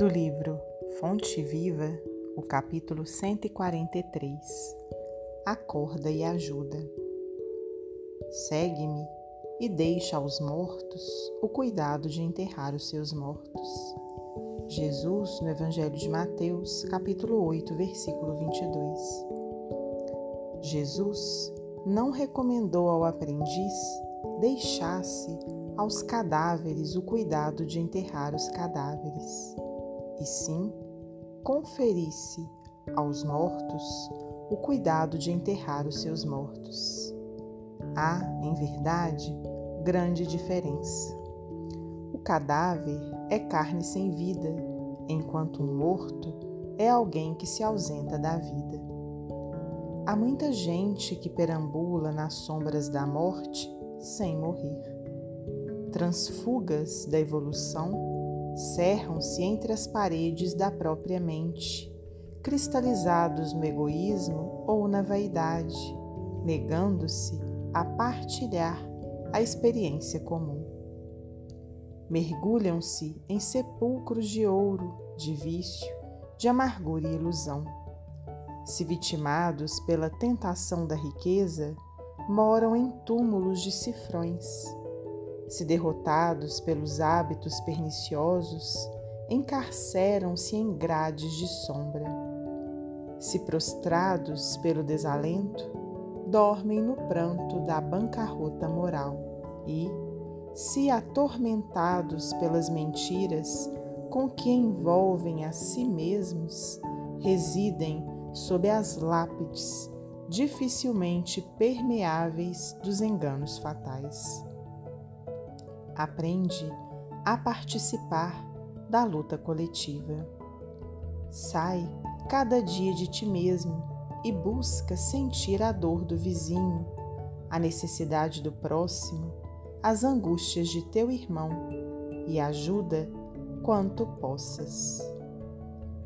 Do livro Fonte Viva, o capítulo 143 Acorda e ajuda. Segue-me e deixa aos mortos o cuidado de enterrar os seus mortos. Jesus, no Evangelho de Mateus, capítulo 8, versículo 22. Jesus não recomendou ao aprendiz deixasse aos cadáveres o cuidado de enterrar os cadáveres, e sim conferisse aos mortos o cuidado de enterrar os seus mortos. Há, em verdade, grande diferença. O cadáver é carne sem vida, enquanto um morto é alguém que se ausenta da vida. Há muita gente que perambula nas sombras da morte sem morrer. Transfugas da evolução cerram-se entre as paredes da própria mente, cristalizados no egoísmo ou na vaidade, negando-se a partilhar a experiência comum. Mergulham-se em sepulcros de ouro, de vício, de amargura e ilusão. Se vitimados pela tentação da riqueza, moram em túmulos de cifrões. Se derrotados pelos hábitos perniciosos, encarceram-se em grades de sombra. Se prostrados pelo desalento, dormem no pranto da bancarrota moral e, se atormentados pelas mentiras com que envolvem a si mesmos, residem sob as lápides dificilmente permeáveis dos enganos fatais. Aprende a participar da luta coletiva. Sai cada dia de ti mesmo e busca sentir a dor do vizinho, a necessidade do próximo, as angústias de teu irmão e ajuda quanto possas.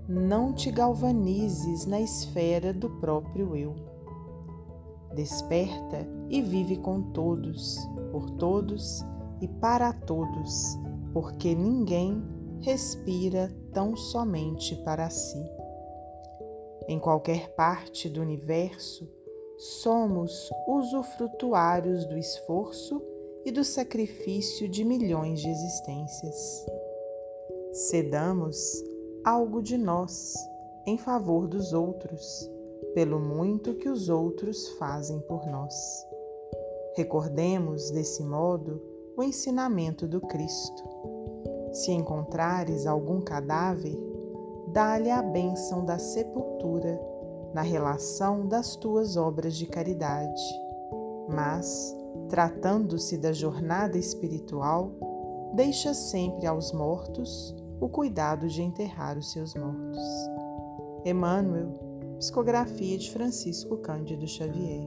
Não te galvanizes na esfera do próprio eu Desperta e vive com todos, por todos e para todos, porque ninguém respira tão somente para si. Em qualquer parte do universo, somos usufrutuários do esforço e do sacrifício de milhões de existências. Cedamos algo de nós em favor dos outros pelo muito que os outros fazem por nós. Recordemos, desse modo, o ensinamento do Cristo. Se encontrares algum cadáver, dá-lhe a bênção da sepultura na relação das tuas obras de caridade. Mas, tratando-se da jornada espiritual, deixa sempre aos mortos o cuidado de enterrar os seus mortos. Emmanuel Psicografia de Francisco Cândido Xavier.